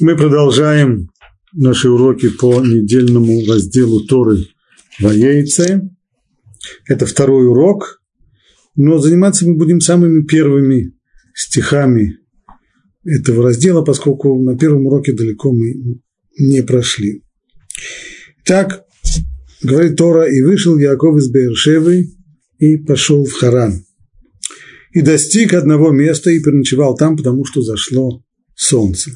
Мы продолжаем наши уроки по недельному разделу Торы Ваейце. Это второй урок, но заниматься мы будем самыми первыми стихами этого раздела, поскольку на первом уроке далеко мы не прошли. Так, говорит Тора, и вышел Яков из Бершевы и пошел в Харан. И достиг одного места и переночевал там, потому что зашло солнце.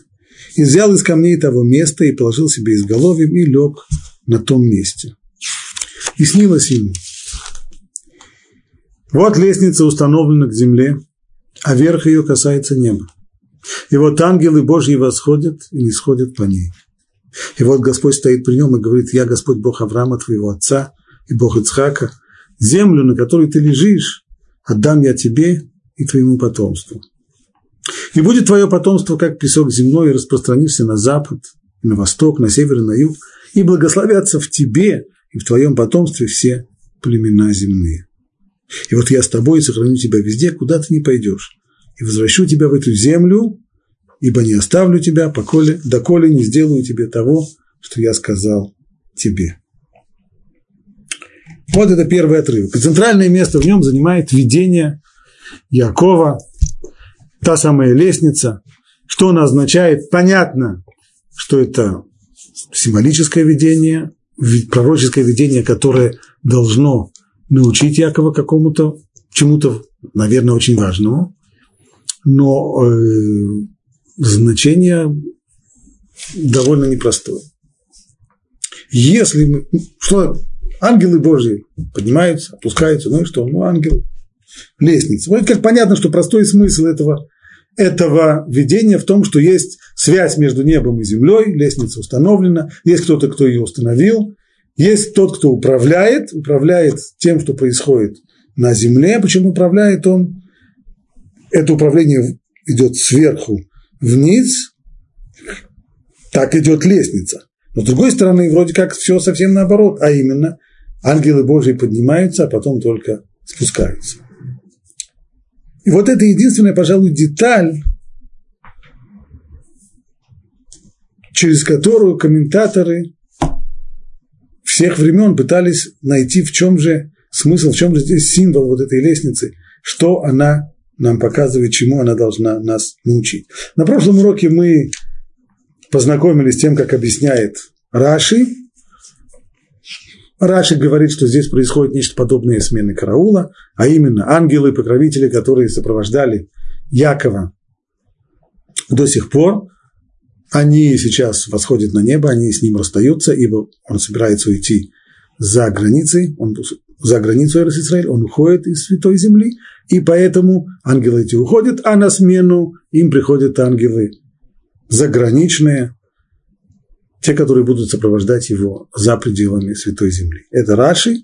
И взял из камней того места и положил себе изголовьем и лег на том месте. И снилось ему. Вот лестница установлена к земле, а верх ее касается неба. И вот ангелы Божьи восходят и не сходят по ней. И вот Господь стоит при нем и говорит, я Господь Бог Авраама, твоего отца, и Бог Ицхака, землю, на которой ты лежишь, отдам я тебе и твоему потомству. И будет твое потомство, как песок земной, и распространишься на запад, на восток, на север и на юг, и благословятся в тебе и в твоем потомстве все племена земные. И вот я с тобой сохраню тебя везде, куда ты не пойдешь, и возвращу тебя в эту землю, ибо не оставлю тебя, поколе, доколе не сделаю тебе того, что я сказал тебе. Вот это первый отрывок. И центральное место в нем занимает видение Якова, та самая лестница. Что она означает? Понятно, что это символическое видение, пророческое видение, которое должно научить Якова какому-то, чему-то, наверное, очень важному, но э, значение довольно непростое. Если мы, что ангелы Божьи поднимаются, опускаются, ну и что, ну ангел, лестница. Вот как понятно, что простой смысл этого, этого видения в том, что есть связь между небом и землей, лестница установлена, есть кто-то, кто ее установил, есть тот, кто управляет, управляет тем, что происходит на земле. Почему управляет он? Это управление идет сверху вниз, так идет лестница. Но с другой стороны, вроде как все совсем наоборот, а именно ангелы Божьи поднимаются, а потом только спускаются. И вот это единственная, пожалуй, деталь, через которую комментаторы всех времен пытались найти, в чем же смысл, в чем же здесь символ вот этой лестницы, что она нам показывает, чему она должна нас научить. На прошлом уроке мы познакомились с тем, как объясняет Раши. Раши говорит, что здесь происходит нечто подобное смены караула, а именно ангелы-покровители, которые сопровождали Якова. До сих пор, они сейчас восходят на небо, они с ним расстаются, ибо он собирается уйти за границей, он, за границу Иерусалима, он уходит из Святой Земли, и поэтому ангелы эти уходят, а на смену им приходят ангелы заграничные, те, которые будут сопровождать его за пределами Святой Земли. Это Раши.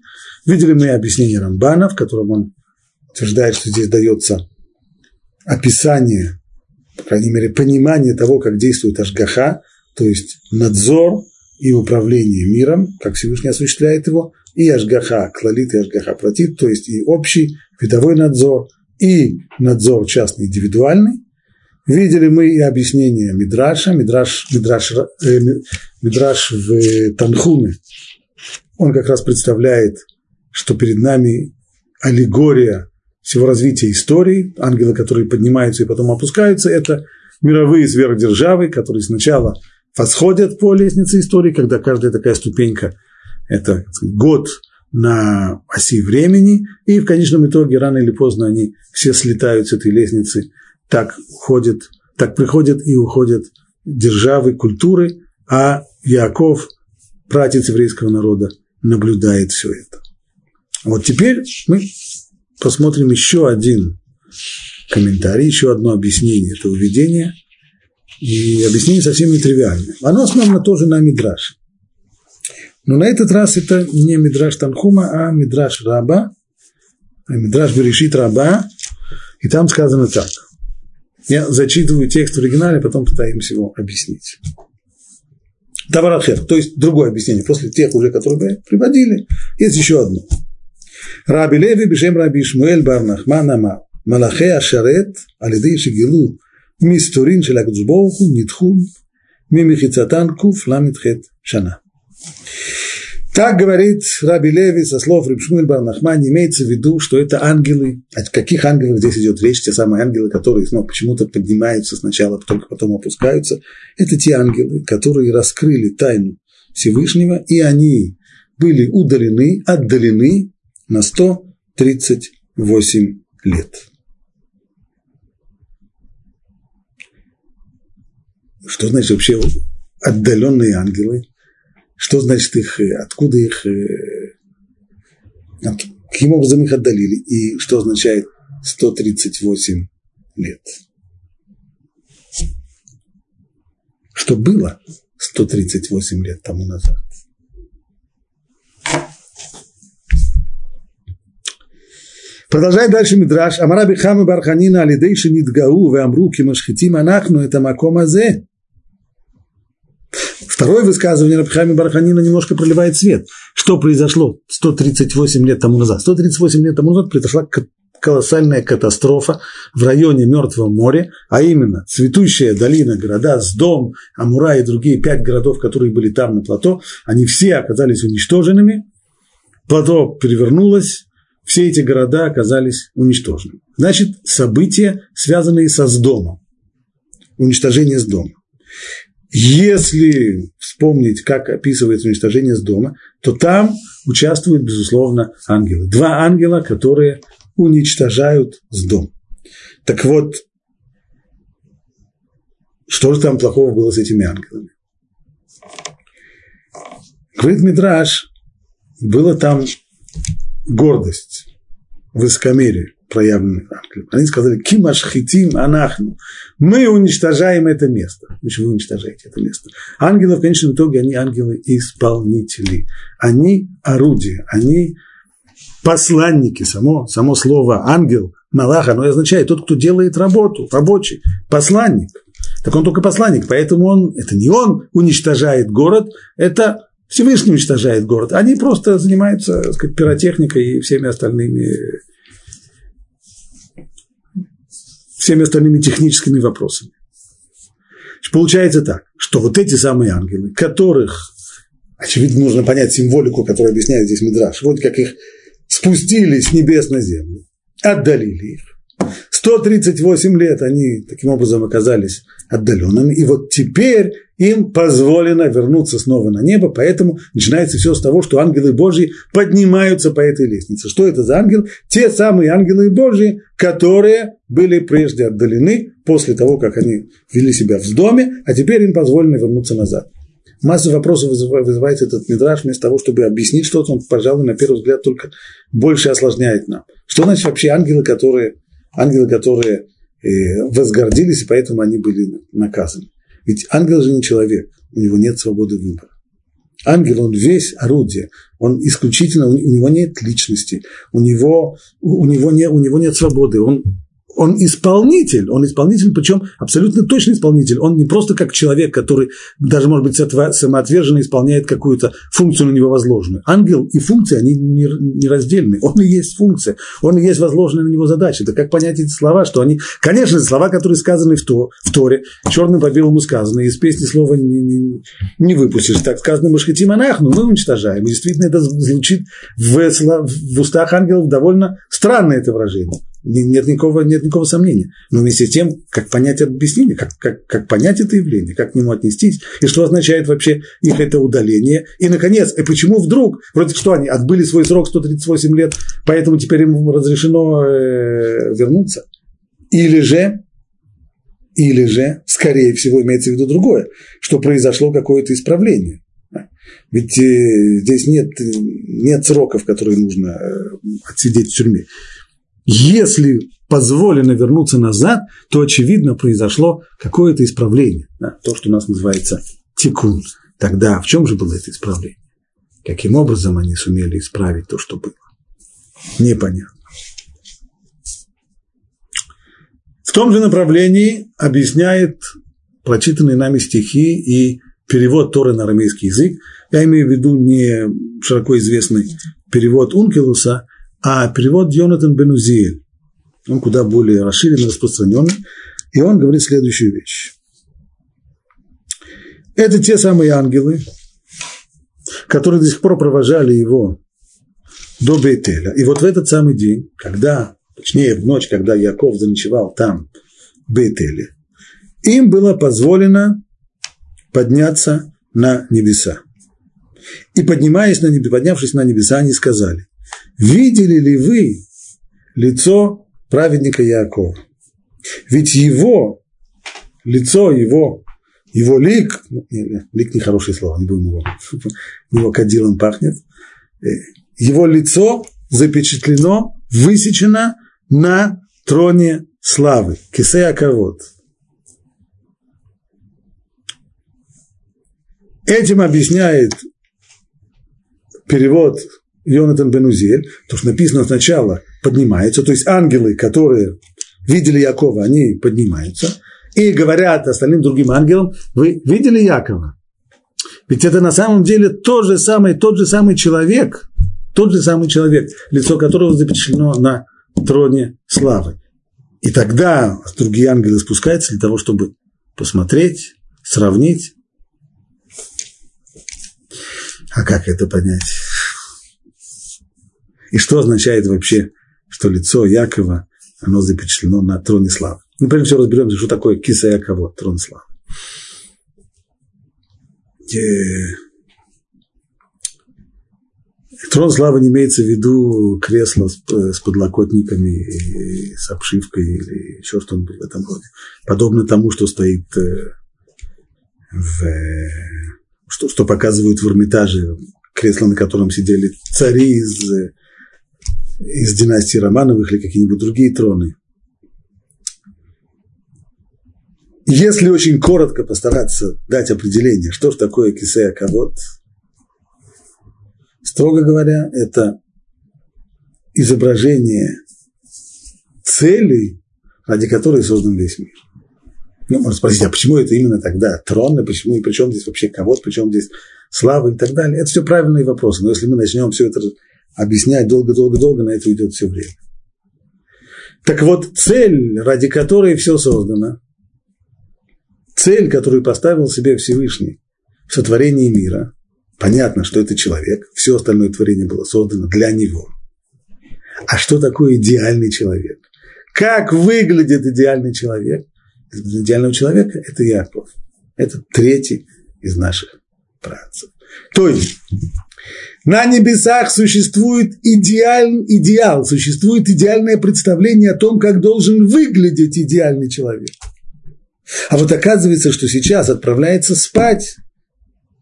Видели мы объяснение Рамбана, в котором он утверждает, что здесь дается описание, по крайней мере, понимание того, как действует Ашгаха, то есть надзор и управление миром, как Всевышний осуществляет его, и Ашгаха клалит, и Ашгаха платит, то есть и общий видовой надзор, и надзор частный индивидуальный. Видели мы и объяснение Мидраша, Мидраш, Мидраш, э, Мидраш в Танхуме. Он как раз представляет, что перед нами аллегория всего развития истории, ангелы, которые поднимаются и потом опускаются, это мировые сверхдержавы, которые сначала восходят по лестнице истории, когда каждая такая ступенька – это год на оси времени, и в конечном итоге рано или поздно они все слетают с этой лестницы – так ходят, так приходят и уходят державы, культуры, а Яков, пратец еврейского народа, наблюдает все это. Вот теперь мы посмотрим еще один комментарий, еще одно объяснение этого видения. И объяснение совсем нетривиальное. Оно основано тоже на Мидраше. Но на этот раз это не Мидраш Танхума, а Мидраш Раба, а Мидраш Берешит Раба. И там сказано так. Я зачитываю текст в оригинале, потом пытаемся его объяснить. Товарахер, то есть другое объяснение, после тех уже, которые мы приводили, есть еще одно. Раби Леви бешем Раби Шмуэль бар Нахман амар, Малахе ашарет алиды шигилу мистурин шел акдзборху нитхун мимихицатан куф ламитхет шана. Так говорит Раби Леви со слов Рибшмуэль Барнахман, имеется в виду, что это ангелы. О каких ангелах здесь идет речь? Те самые ангелы, которые ну, почему-то поднимаются сначала, только потом опускаются. Это те ангелы, которые раскрыли тайну Всевышнего, и они были удалены, отдалены на 138 лет. Что значит вообще отдаленные ангелы? Что значит их, э, откуда их, э, каким образом их отдалили и что означает 138 лет? Что было 138 лет тому назад? Продолжает дальше Мидраш. Амара Бихама Барханина Алидейши Нидгау Вамру Кимашхитим Анахну это Макомазе. Второе высказывание Рабхами Барханина немножко проливает свет. Что произошло 138 лет тому назад? 138 лет тому назад произошла колоссальная катастрофа в районе Мертвого моря, а именно цветущая долина, города Сдом, Амура и другие пять городов, которые были там на плато, они все оказались уничтоженными, плато перевернулось, все эти города оказались уничтожены. Значит, события, связанные со Сдомом, уничтожение Сдома. Если вспомнить, как описывается уничтожение с дома, то там участвуют, безусловно, ангелы. Два ангела, которые уничтожают с дом. Так вот, что же там плохого было с этими ангелами? Говорит Мидраш, была там гордость, высокомерие проявленных ангелов. Они сказали, кимаш хитим анахну. Мы уничтожаем это место. Значит, вы уничтожаете это место. Ангелы в конечном итоге, они ангелы-исполнители. Они орудия, они посланники. Само, само слово ангел, малах, оно означает тот, кто делает работу, рабочий, посланник. Так он только посланник, поэтому он, это не он уничтожает город, это Всевышний уничтожает город. Они просто занимаются так сказать, пиротехникой и всеми остальными всеми остальными техническими вопросами. Получается так, что вот эти самые ангелы, которых, очевидно, нужно понять символику, которую объясняет здесь Мидраш, вот как их спустили с небес на землю, отдалили их. 138 лет они таким образом оказались отдаленными, и вот теперь им позволено вернуться снова на небо, поэтому начинается все с того, что ангелы Божьи поднимаются по этой лестнице. Что это за ангел? Те самые ангелы Божьи, которые были прежде отдалены после того, как они вели себя в доме, а теперь им позволено вернуться назад. Масса вопросов вызывает этот мидраж, вместо того, чтобы объяснить что-то, он, пожалуй, на первый взгляд только больше осложняет нам. Что значит вообще ангелы, которые, ангелы, которые э, возгордились, и поэтому они были наказаны? Ведь ангел же не человек, у него нет свободы выбора. Ангел, он весь орудие, он исключительно, у него нет личности, у него, у него, не, у него нет свободы, он он исполнитель, он исполнитель, причем абсолютно точный исполнитель. Он не просто как человек, который даже, может быть, самоотверженно исполняет какую-то функцию на него возложенную. Ангел и функция, они нераздельны. Он и есть функция, он и есть возложенная на него задача. Это как понять эти слова, что они, конечно, слова, которые сказаны в, то, в Торе, черным по белому сказаны, из песни слова не, не, не выпустишь. Так сказано, мы шхатим анахну, мы уничтожаем. И действительно, это звучит в, в устах ангелов довольно странное это выражение нет никакого, нет никакого сомнения. Но вместе с тем, как понять объяснение, как, как, как понять это явление, как к нему отнестись, и что означает вообще их это удаление. И, наконец, и почему вдруг, вроде что они отбыли свой срок 138 лет, поэтому теперь им разрешено э, вернуться. Или же, или же, скорее всего, имеется в виду другое, что произошло какое-то исправление. Ведь э, здесь нет, нет сроков, которые нужно э, отсидеть в тюрьме. Если позволено вернуться назад, то, очевидно, произошло какое-то исправление. Да, то, что у нас называется тикун. Тогда в чем же было это исправление? Каким образом они сумели исправить то, что было? Непонятно. В том же направлении объясняет прочитанные нами стихи и перевод Торы на арамейский язык. Я имею в виду не широко известный перевод Ункелуса, а перевод Йонатан Бенузиэль, он куда более расширенный, распространенный. И он говорит следующую вещь. Это те самые ангелы, которые до сих пор провожали его до Бейтеля. И вот в этот самый день, когда, точнее, в ночь, когда Яков заночевал там, в Бейтеле, им было позволено подняться на небеса. И поднимаясь на небеса, поднявшись на небеса, они сказали, видели ли вы лицо праведника Якова? Ведь его лицо, его, его лик, ну, лик нехорошее слово, не будем его, его кадилом пахнет, э, его лицо запечатлено, высечено на троне славы, кисея ковод. Этим объясняет перевод Йонатан Бенузель, то, что написано сначала поднимается, то есть ангелы, которые видели Якова, они поднимаются и говорят остальным другим ангелам, вы видели Якова? Ведь это на самом деле тот же самый, тот же самый человек, тот же самый человек, лицо которого запечатлено на троне славы. И тогда другие ангелы спускаются для того, чтобы посмотреть, сравнить. А как это понять? И что означает вообще, что лицо Якова, оно запечатлено на троне славы? Ну, прежде всего разберемся, что такое киса Якова, трон славы. Трон славы не имеется в виду кресло с, с подлокотниками, и с обшивкой или еще что-нибудь в этом роде. Подобно тому, что стоит э, в, что, что показывают в Эрмитаже, кресло, на котором сидели цари из, из династии Романовых или какие-нибудь другие троны. Если очень коротко постараться дать определение, что же такое кисея кавод – Строго говоря, это изображение целей, ради которой создан весь мир. Ну, можно спросить, а почему это именно тогда трон, и почему, и при чем здесь вообще кого при чем здесь слава и так далее. Это все правильные вопросы, но если мы начнем все это объяснять долго-долго-долго, на это уйдет все время. Так вот, цель, ради которой все создано, цель, которую поставил себе Всевышний в сотворении мира, Понятно, что это человек, все остальное творение было создано для него. А что такое идеальный человек? Как выглядит идеальный человек? Идеального человека – это Яков. Это третий из наших працев. То есть, на небесах существует идеаль, идеал, существует идеальное представление о том, как должен выглядеть идеальный человек. А вот оказывается, что сейчас отправляется спать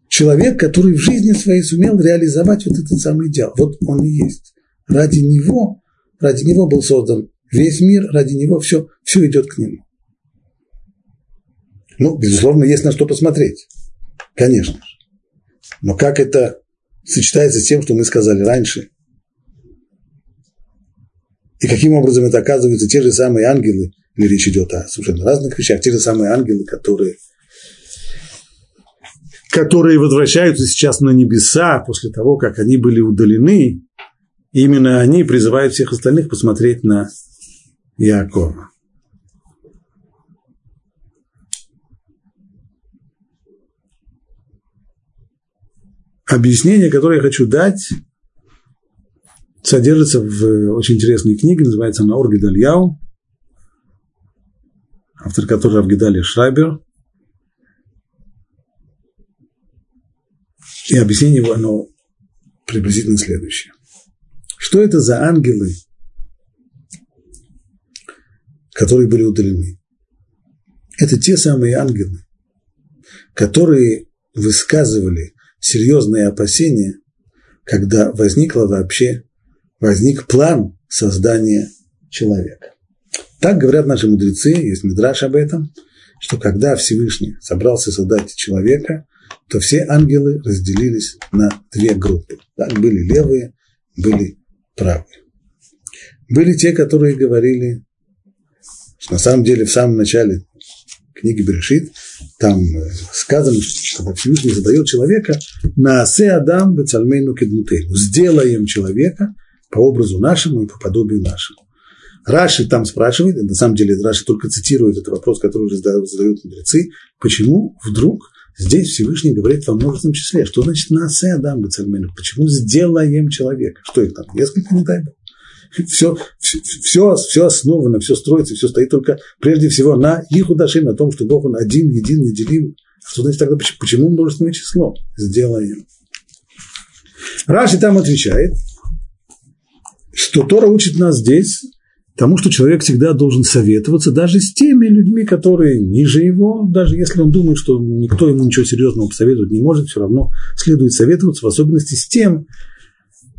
человек, который в жизни своей сумел реализовать вот этот самый идеал. Вот он и есть. Ради него, ради него был создан весь мир, ради него все, все идет к нему. Ну, безусловно, есть на что посмотреть. Конечно же. Но как это сочетается с тем, что мы сказали раньше? И каким образом это оказываются те же самые ангелы, или речь идет о совершенно разных вещах, те же самые ангелы, которые – которые возвращаются сейчас на небеса после того, как они были удалены, именно они призывают всех остальных посмотреть на Иакова. Объяснение, которое я хочу дать, содержится в очень интересной книге, называется она Оргидальяу, автор которой Авгидалия Шрайбер – И объяснение его, оно приблизительно следующее. Что это за ангелы, которые были удалены? Это те самые ангелы, которые высказывали серьезные опасения, когда возникло вообще, возник план создания человека. Так говорят наши мудрецы, есть мидраш об этом, что когда Всевышний собрался создать человека, то все ангелы разделились на две группы. Так, были левые, были правые. Были те, которые говорили, что на самом деле в самом начале книги Берешит, там э, сказано, что Всевышний задает человека, на асе Адам бецальмейну кедмутейну, сделаем человека по образу нашему и по подобию нашему. Раши там спрашивает, на самом деле Раши только цитирует этот вопрос, который уже задают мудрецы, почему вдруг здесь Всевышний говорит во множественном числе, что значит нация Адам Бацальмену, почему сделаем человека, что их там, несколько, не дай Бог. Все, все, все основано, все строится, все стоит только прежде всего на их удашим, на том, что Бог он один, един, неделим. Что значит тогда, почему множественное число? Сделаем. Раши там отвечает, что Тора учит нас здесь тому, что человек всегда должен советоваться даже с теми людьми, которые ниже его, даже если он думает, что никто ему ничего серьезного посоветовать не может, все равно следует советоваться, в особенности с тем,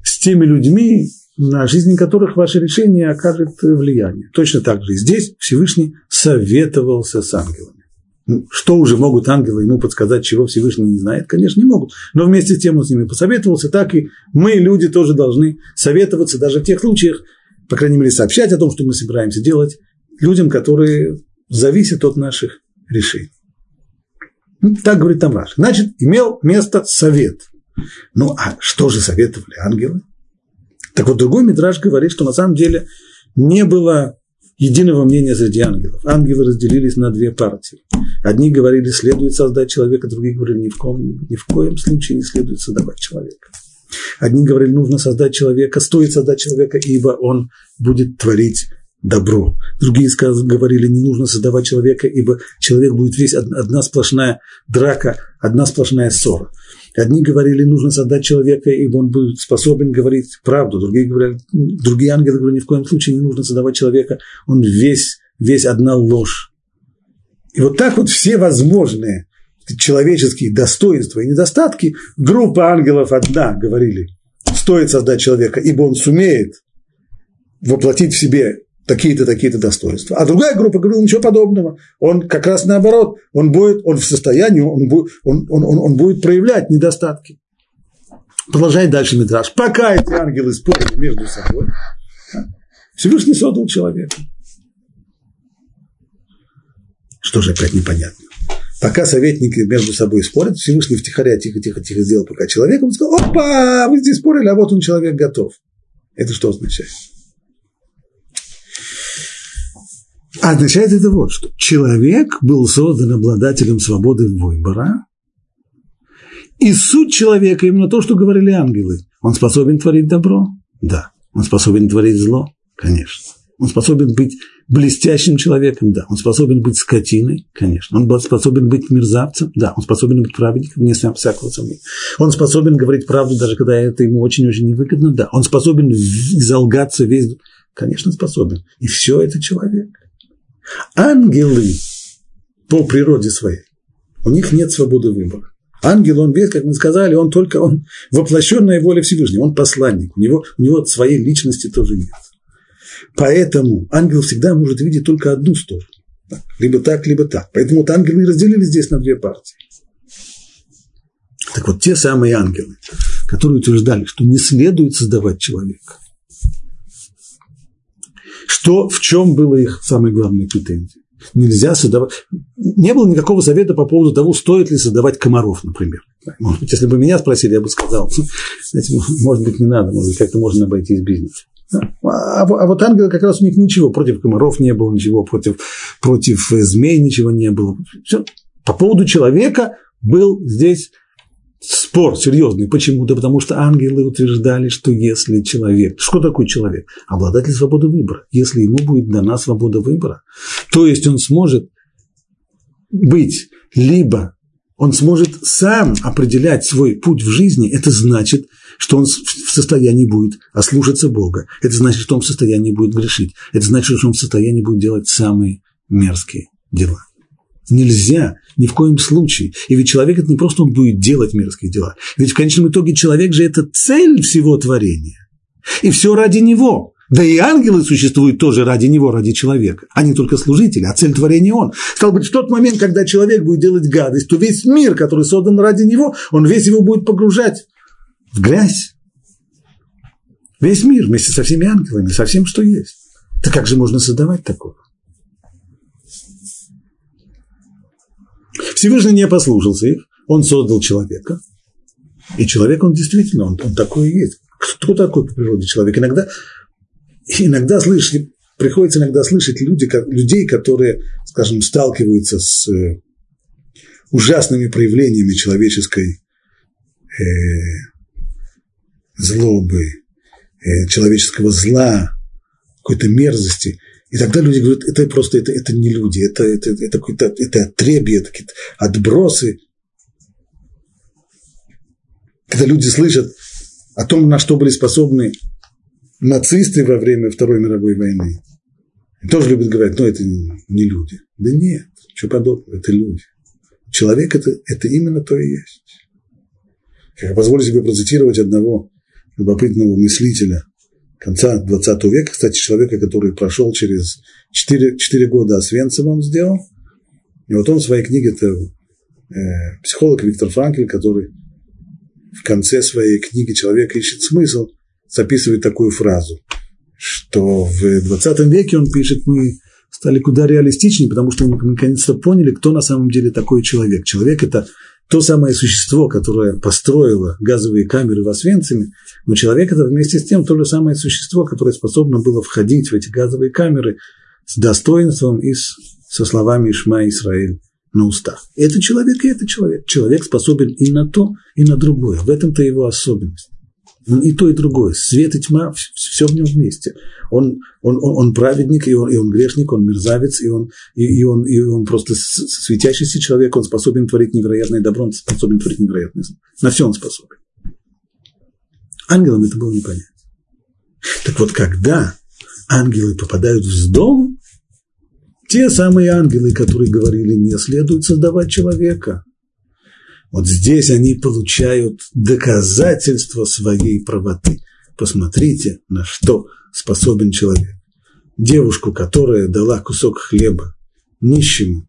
с теми людьми, на жизнь которых ваше решение окажет влияние. Точно так же и здесь Всевышний советовался с ангелами. Ну, что уже могут ангелы ему подсказать, чего Всевышний не знает? Конечно, не могут. Но вместе с тем он с ними посоветовался, так и мы, люди, тоже должны советоваться даже в тех случаях, по крайней мере, сообщать о том, что мы собираемся делать людям, которые зависят от наших решений. Ну, так говорит там Раш. Значит, имел место совет. Ну, а что же советовали ангелы? Так вот, другой Мидраж говорит, что на самом деле не было единого мнения среди ангелов. Ангелы разделились на две партии. Одни говорили, следует создать человека, другие говорили, ни в, коем, ни в коем случае не следует создавать человека. Одни говорили, нужно создать человека, стоит создать человека, ибо он будет творить добро. Другие говорили, не нужно создавать человека, ибо человек будет весь одна сплошная драка, одна сплошная ссора. Одни говорили, нужно создать человека, ибо он будет способен говорить правду. Другие, говорили, другие ангелы говорили, ни в коем случае не нужно создавать человека, он весь, весь одна ложь. И вот так вот все возможные человеческие достоинства и недостатки, группа ангелов одна говорили, стоит создать человека, ибо он сумеет воплотить в себе такие-то, такие-то достоинства. А другая группа говорила ничего подобного. Он как раз наоборот, он будет, он в состоянии, он будет, он, он, он, он будет проявлять недостатки. Продолжает дальше Мидраш. Пока эти ангелы спорили между собой, Всевышний создал человека. Что же опять непонятно? Пока советники между собой спорят, Всевышний втихаря тихо-тихо-тихо сделал пока человека, он сказал, опа, вы здесь спорили, а вот он человек готов. Это что означает? А означает это вот что. Человек был создан обладателем свободы выбора, и суть человека именно то, что говорили ангелы. Он способен творить добро? Да. Он способен творить зло? Конечно. Он способен быть блестящим человеком? Да. Он способен быть скотиной? Конечно. Он способен быть мерзавцем? Да. Он способен быть праведником? Не всякого сомнения. Он способен говорить правду, даже когда это ему очень-очень невыгодно? Да. Он способен залгаться весь... Конечно, способен. И все это человек. Ангелы по природе своей, у них нет свободы выбора. Ангел, он весь, как мы сказали, он только он воплощенная воля Всевышнего, он посланник, у него, у него своей личности тоже нет. Поэтому ангел всегда может видеть только одну сторону. Либо так, либо так. Поэтому вот ангелы разделили здесь на две партии. Так вот, те самые ангелы, которые утверждали, что не следует создавать человека, что, в чем было их самой главной претензией? Нельзя создавать... Не было никакого совета по поводу того, стоит ли создавать комаров, например. Может быть, если бы меня спросили, я бы сказал, знаете, может быть, не надо, может быть, как-то можно обойтись бизнес. А, а вот ангелы как раз у них ничего, против комаров не было ничего, против, против змей ничего не было. Все. По поводу человека был здесь спор серьезный. Почему? Да потому что ангелы утверждали, что если человек, что такое человек? Обладатель свободы выбора. Если ему будет дана свобода выбора, то есть он сможет быть либо он сможет сам определять свой путь в жизни, это значит, что он в состоянии будет ослушаться Бога. Это значит, что он в состоянии будет грешить. Это значит, что он в состоянии будет делать самые мерзкие дела. Нельзя ни в коем случае. И ведь человек это не просто он будет делать мерзкие дела. Ведь в конечном итоге человек же это цель всего творения. И все ради него. Да и ангелы существуют тоже ради него, ради человека. Они только служители, а цель творения он. Стал быть, в тот момент, когда человек будет делать гадость, то весь мир, который создан ради него, он весь его будет погружать в грязь. Весь мир вместе со всеми ангелами, со всем, что есть. Так как же можно создавать такое? Всевышний не послушался их, он создал человека, и человек, он действительно, он, он такой и есть. Кто такой по природе человек? Иногда, иногда слышишь, приходится иногда слышать люди, людей, которые, скажем, сталкиваются с э, ужасными проявлениями человеческой э, злобы, э, человеческого зла, какой-то мерзости. И тогда люди говорят, это просто это, это не люди, это, это, это, какое-то, это отребье, это какие-то отбросы. Когда люди слышат о том, на что были способны нацисты во время Второй мировой войны, тоже любят говорить, ну это не люди. Да нет, что подобного, это люди. Человек это, это именно то и есть. Я позволю себе процитировать одного любопытного мыслителя конца 20 века, кстати, человека, который прошел через 4, 4 года Освенцима он сделал. И вот он в своей книге, это э, психолог Виктор Франкель, который в конце своей книги «Человек ищет смысл» записывает такую фразу, что в 20 веке он пишет, мы стали куда реалистичнее, потому что мы наконец-то поняли, кто на самом деле такой человек. Человек – это то самое существо, которое построило газовые камеры в Освенциме, но человек – это вместе с тем то же самое существо, которое способно было входить в эти газовые камеры с достоинством и с, со словами «Ишма Исраиль» на устах. Это человек, и это человек. Человек способен и на то, и на другое. В этом-то его особенность. Он и то, и другое. Свет и тьма, все в нем вместе. Он, он, он, он праведник, и он, и он грешник, он мерзавец, и он, и, и, он, и он просто светящийся человек, он способен творить невероятное добро, он способен творить невероятное зло. На все он способен. Ангелам это было не понять. Так вот, когда ангелы попадают в дом, те самые ангелы, которые говорили, не следует создавать человека – вот здесь они получают доказательство своей правоты. Посмотрите, на что способен человек. Девушку, которая дала кусок хлеба нищему,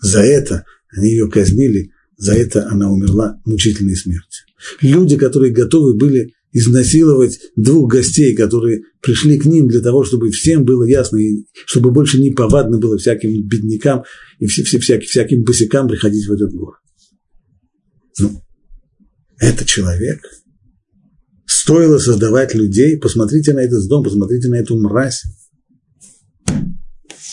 за это они ее казнили, за это она умерла мучительной смертью. Люди, которые готовы были изнасиловать двух гостей, которые пришли к ним для того, чтобы всем было ясно, и чтобы больше не повадно было всяким беднякам и все, всяким, всяким босикам приходить в этот город. Ну, это человек. Стоило создавать людей. Посмотрите на этот дом, посмотрите на эту мразь.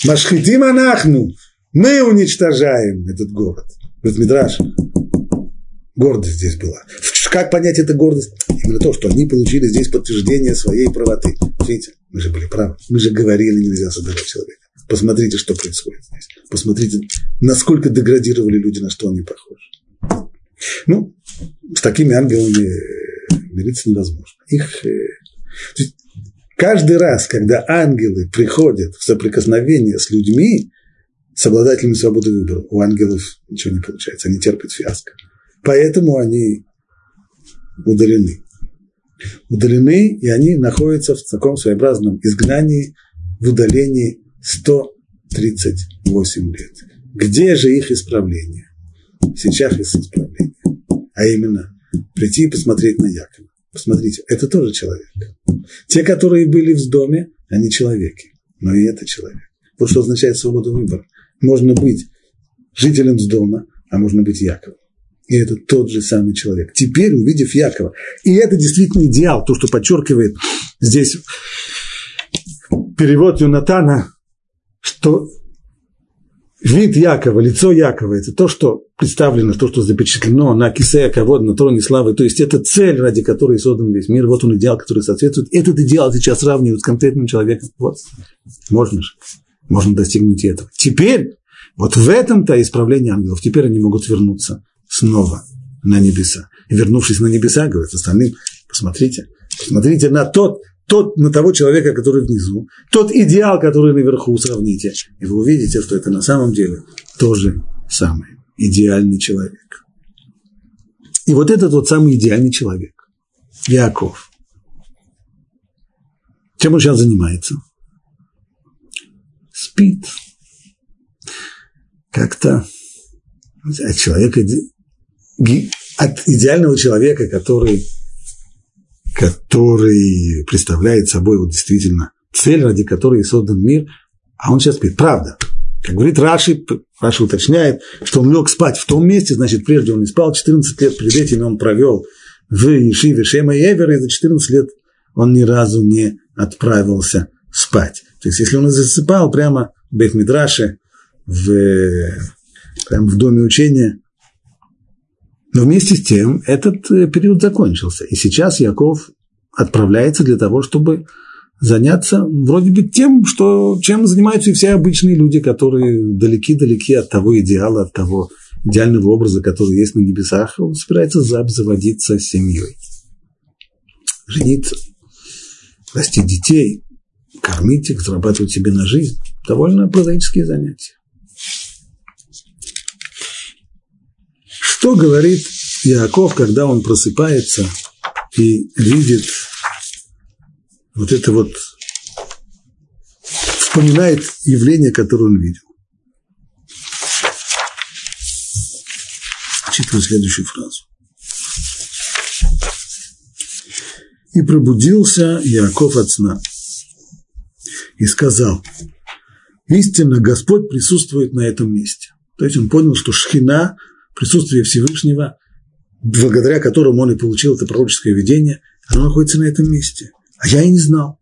Машхитим анахну. Мы уничтожаем этот город. Говорит Мидраш. Гордость здесь была. Как понять эту гордость? Именно то, что они получили здесь подтверждение своей правоты. Видите, мы же были правы. Мы же говорили, нельзя создавать человека. Посмотрите, что происходит здесь. Посмотрите, насколько деградировали люди, на что они похожи. Ну, с такими ангелами э, мириться невозможно. Их, э, каждый раз, когда ангелы приходят в соприкосновение с людьми, с обладателями свободы выбора, у ангелов ничего не получается, они терпят фиаско. Поэтому они удалены. Удалены, и они находятся в таком своеобразном изгнании, в удалении 138 лет. Где же их исправление? Сейчас их исправление а именно прийти и посмотреть на Якова. Посмотрите, это тоже человек. Те, которые были в доме, они человеки, но и это человек. Вот что означает свобода выбора. Можно быть жителем с дома, а можно быть Яковом. И это тот же самый человек. Теперь, увидев Якова, и это действительно идеал, то, что подчеркивает здесь перевод Юнатана, что вид Якова, лицо Якова – это то, что представлено, то, что запечатлено на кисея кого на троне славы. То есть это цель, ради которой создан весь мир. Вот он идеал, который соответствует. Этот идеал сейчас сравнивают с конкретным человеком. Вот, можно же, можно достигнуть этого. Теперь, вот в этом-то исправление ангелов. Теперь они могут вернуться снова на небеса. И вернувшись на небеса, говорят остальным, посмотрите, посмотрите на тот тот на того человека, который внизу, тот идеал, который наверху, сравните, и вы увидите, что это на самом деле то же самое, идеальный человек. И вот этот вот самый идеальный человек, Яков, чем он сейчас занимается? Спит. Как-то от человека, от идеального человека, который который представляет собой вот действительно цель, ради которой создан мир, а он сейчас спит. Правда. Как говорит Раши, Раши уточняет, что он лег спать в том месте, значит, прежде он не спал 14 лет, перед этим он провел в Ешиве Шема и Эвера, и за 14 лет он ни разу не отправился спать. То есть, если он засыпал прямо в Бейт-Мидраше, в, прямо в доме учения, но вместе с тем этот э, период закончился. И сейчас Яков отправляется для того, чтобы заняться вроде бы тем, что, чем занимаются и все обычные люди, которые далеки-далеки от того идеала, от того идеального образа, который есть на небесах. Он собирается заводиться семьей. Жениться, растить детей, кормить их, зарабатывать себе на жизнь. Довольно прозаические занятия. Что говорит Иаков, когда он просыпается и видит вот это вот, вспоминает явление, которое он видел. Читаю следующую фразу. И пробудился Иаков от сна и сказал, истинно Господь присутствует на этом месте. То есть он понял, что Шхина, присутствие Всевышнего, благодаря которому он и получил это пророческое видение, оно находится на этом месте. А я и не знал.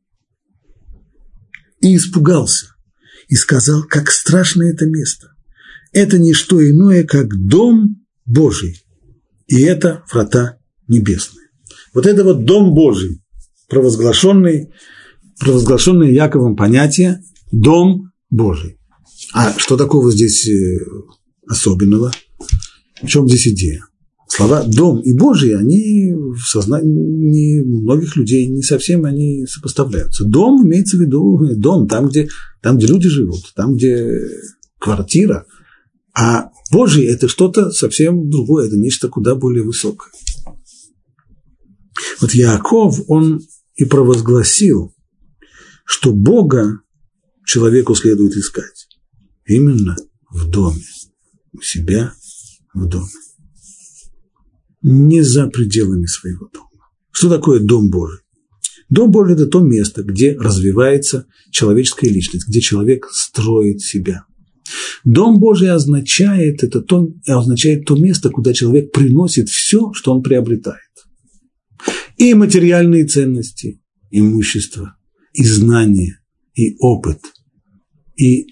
И испугался. И сказал, как страшно это место. Это не что иное, как дом Божий. И это врата небесные. Вот это вот дом Божий, провозглашенный, провозглашенное Яковом понятие «дом Божий». А что такого здесь э, особенного? В чем здесь идея? Слова «дом» и «божий», они в сознании многих людей не совсем они сопоставляются. Дом имеется в виду дом, там, где, там, где люди живут, там, где квартира. А Божий – это что-то совсем другое, это нечто куда более высокое. Вот Яков, он и провозгласил, что Бога человеку следует искать именно в доме, у себя в доме не за пределами своего дома. Что такое дом Божий? Дом Божий – это то место, где развивается человеческая личность, где человек строит себя. Дом Божий означает, это то, означает то место, куда человек приносит все, что он приобретает. И материальные ценности, имущество, и знания, и опыт, и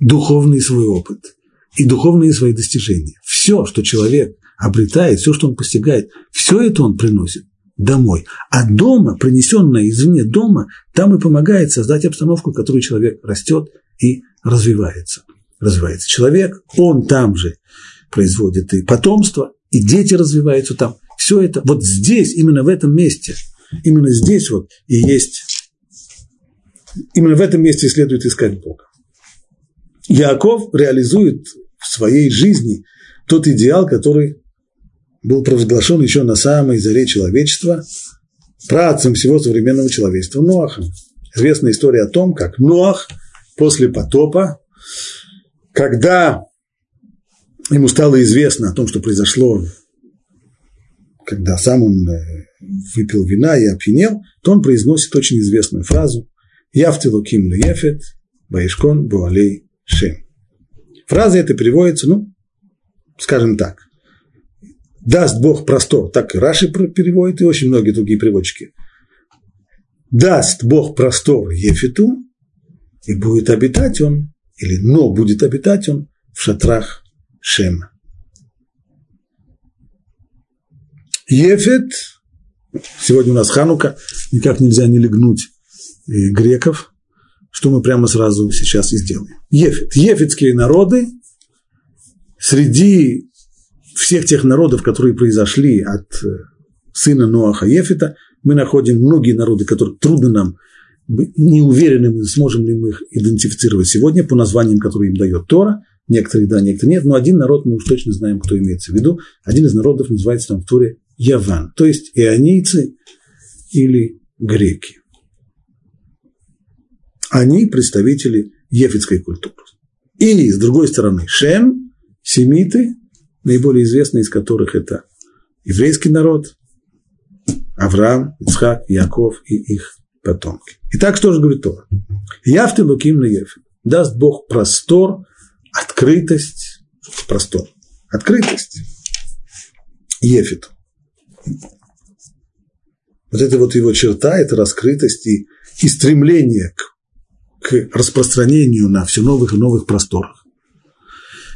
духовный свой опыт, и духовные свои достижения. Все, что человек обретает, все, что он постигает, все это он приносит домой. А дома, принесенное извне дома, там и помогает создать обстановку, в которой человек растет и развивается. Развивается человек, он там же производит и потомство, и дети развиваются там. Все это вот здесь, именно в этом месте, именно здесь вот и есть, именно в этом месте следует искать Бога. Яков реализует в своей жизни тот идеал, который был провозглашен еще на самой заре человечества працем всего современного человечества Ноахом. Известная история о том, как Ноах после потопа, когда ему стало известно о том, что произошло, когда сам он э, выпил вина и опьянел, то он произносит очень известную фразу «Яфтилуким леефет, וישכון באוהלי שם». Фраза эта переводится, ну, скажем так, даст Бог простор, так и Раши переводит, и очень многие другие переводчики. Даст Бог простор Ефету, и будет обитать он, или но будет обитать он в шатрах Шема. Ефет, сегодня у нас Ханука, никак нельзя не легнуть э, греков, что мы прямо сразу сейчас и сделаем. Ефет. Ефетские народы среди всех тех народов, которые произошли от э, сына Ноаха Ефета, мы находим многие народы, которые трудно нам не уверены, сможем ли мы их идентифицировать сегодня по названиям, которые им дает Тора. Некоторые да, некоторые нет, но один народ мы уж точно знаем, кто имеется в виду. Один из народов называется там в Торе Яван, то есть ионийцы или греки. Они представители ефетской культуры. И, с другой стороны, Шем, семиты, наиболее известные из которых это еврейский народ, Авраам, Ицхак, Яков и их потомки. Итак, что же говорит Тора? Явты луким на Ефе. Даст Бог простор, открытость, простор, открытость Ефету. Вот это вот его черта, это раскрытость и, и стремление к к распространению на все новых и новых просторах.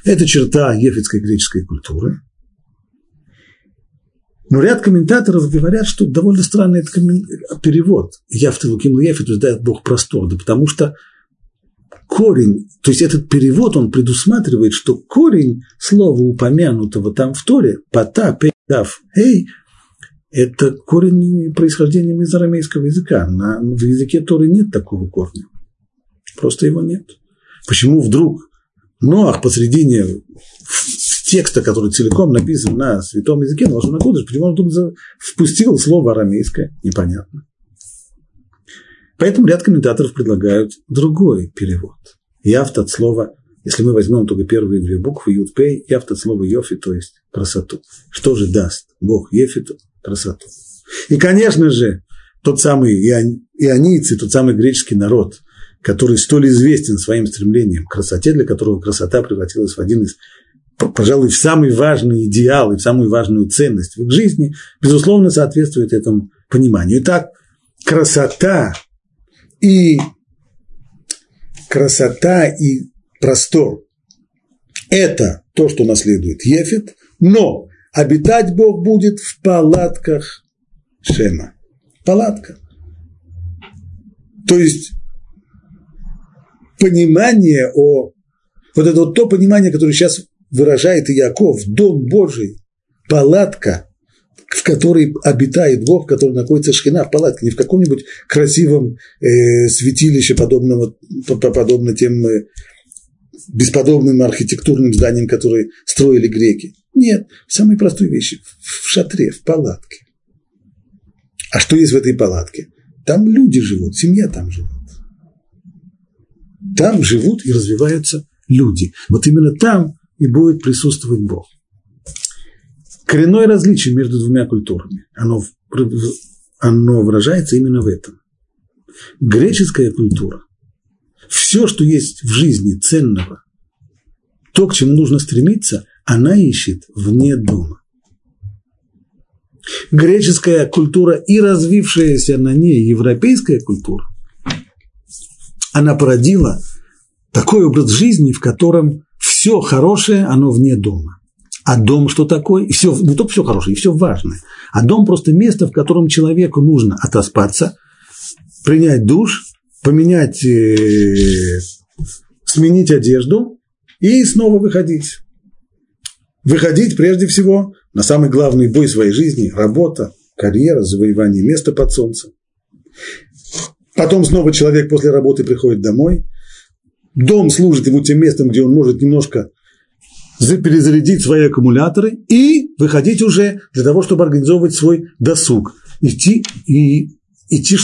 Это черта ефетской греческой культуры. Но ряд комментаторов говорят, что довольно странный это перевод. Яфты Луким Ефет, дай Бог простор. Да потому что корень, то есть этот перевод, он предусматривает, что корень слова упомянутого там в Торе, пата, пейдав, эй, это корень происхождением из арамейского языка. На, в языке Торы нет такого корня. Просто его нет. Почему вдруг Ноах посредине текста, который целиком написан на святом языке, на Лашон Кодыш, почему он тут впустил слово арамейское, непонятно. Поэтому ряд комментаторов предлагают другой перевод. Яфт от слова, если мы возьмем только первые две буквы, Ютпей, яфт от слова Йофи, то есть красоту. Что же даст Бог Ефиту? Красоту. И, конечно же, тот самый ионийцы, тот самый греческий народ, который столь известен своим стремлением к красоте, для которого красота превратилась в один из, пожалуй, в самый важный идеал и в самую важную ценность в их жизни, безусловно, соответствует этому пониманию. Итак, красота и красота и простор – это то, что наследует Ефет, но обитать Бог будет в палатках Шема. Палатка. То есть понимание о вот это вот то понимание, которое сейчас выражает Иаков, дом Божий, палатка, в которой обитает Бог, в которой находится шхина в палатке, не в каком-нибудь красивом э, святилище, подобного, подобно тем э, бесподобным архитектурным зданиям, которые строили греки. Нет, самые простые вещи – в шатре, в палатке. А что есть в этой палатке? Там люди живут, семья там живет. Там живут и развиваются люди. Вот именно там и будет присутствовать Бог коренное различие между двумя культурами, оно, оно выражается именно в этом. Греческая культура, все, что есть в жизни ценного, то, к чему нужно стремиться, она ищет вне дома. Греческая культура и развившаяся на ней европейская культура, она породила такой образ жизни, в котором все хорошее, оно вне дома. А дом что такое? И все, не только все хорошее, и все важное. А дом просто место, в котором человеку нужно отоспаться, принять душ, поменять, э, сменить одежду и снова выходить. Выходить прежде всего на самый главный бой своей жизни – работа, карьера, завоевание места под солнцем. Потом снова человек после работы приходит домой. Дом служит ему тем местом, где он может немножко перезарядить свои аккумуляторы и выходить уже для того, чтобы организовывать свой досуг. Идти и идти,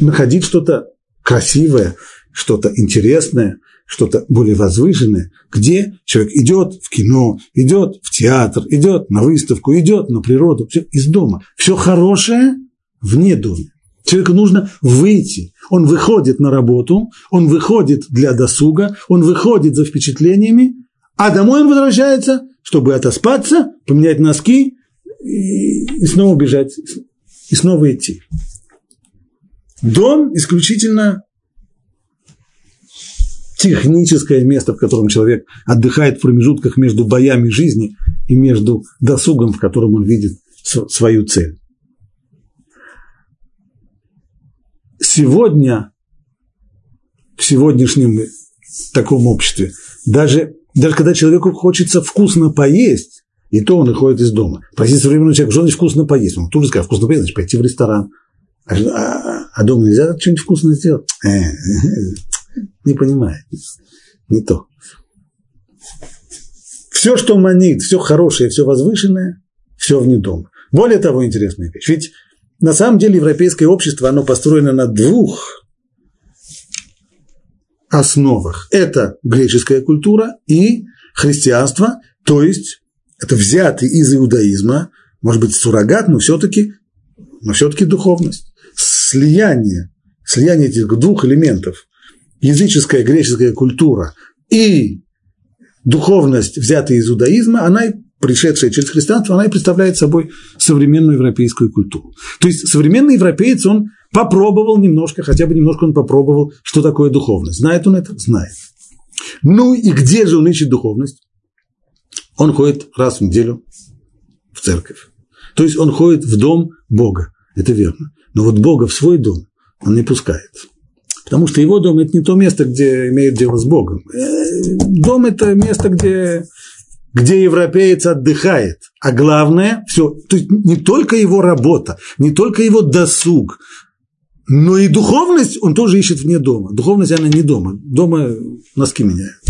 находить что-то красивое, что-то интересное, что-то более возвышенное, где человек идет в кино, идет в театр, идет на выставку, идет на природу, все из дома. Все хорошее вне дома. Человеку нужно выйти. Он выходит на работу, он выходит для досуга, он выходит за впечатлениями, а домой он возвращается, чтобы отоспаться, поменять носки и, и снова бежать, и снова идти. Дом исключительно техническое место, в котором человек отдыхает в промежутках между боями жизни и между досугом, в котором он видит свою цель. Сегодня, в сегодняшнем таком обществе, даже даже когда человеку хочется вкусно поесть, и то он выходит из дома. Спросить современного человека, что значит вкусно поесть? Он тут же скажет, вкусно поесть, значит пойти в ресторан. А, а, а дома нельзя что-нибудь вкусное сделать? Э, не понимает. Не то. Все, что манит, все хорошее, все возвышенное, все вне дома. Более того, интересная вещь. Ведь на самом деле европейское общество, оно построено на двух основах. Это греческая культура и христианство, то есть это взятый из иудаизма, может быть, суррогат, но все-таки, но все-таки духовность. Слияние, слияние этих двух элементов, языческая греческая культура и духовность, взятая из иудаизма, она пришедшая через христианство, она и представляет собой современную европейскую культуру. То есть современный европеец, он Попробовал немножко, хотя бы немножко он попробовал, что такое духовность. Знает он это? Знает. Ну и где же он ищет духовность? Он ходит раз в неделю в церковь. То есть он ходит в дом Бога. Это верно. Но вот Бога в свой дом он не пускает. Потому что его дом – это не то место, где имеет дело с Богом. Э, дом – это место, где, где европеец отдыхает. А главное – все, то есть не только его работа, не только его досуг, но и духовность он тоже ищет вне дома. Духовность, она не дома. Дома носки меняют.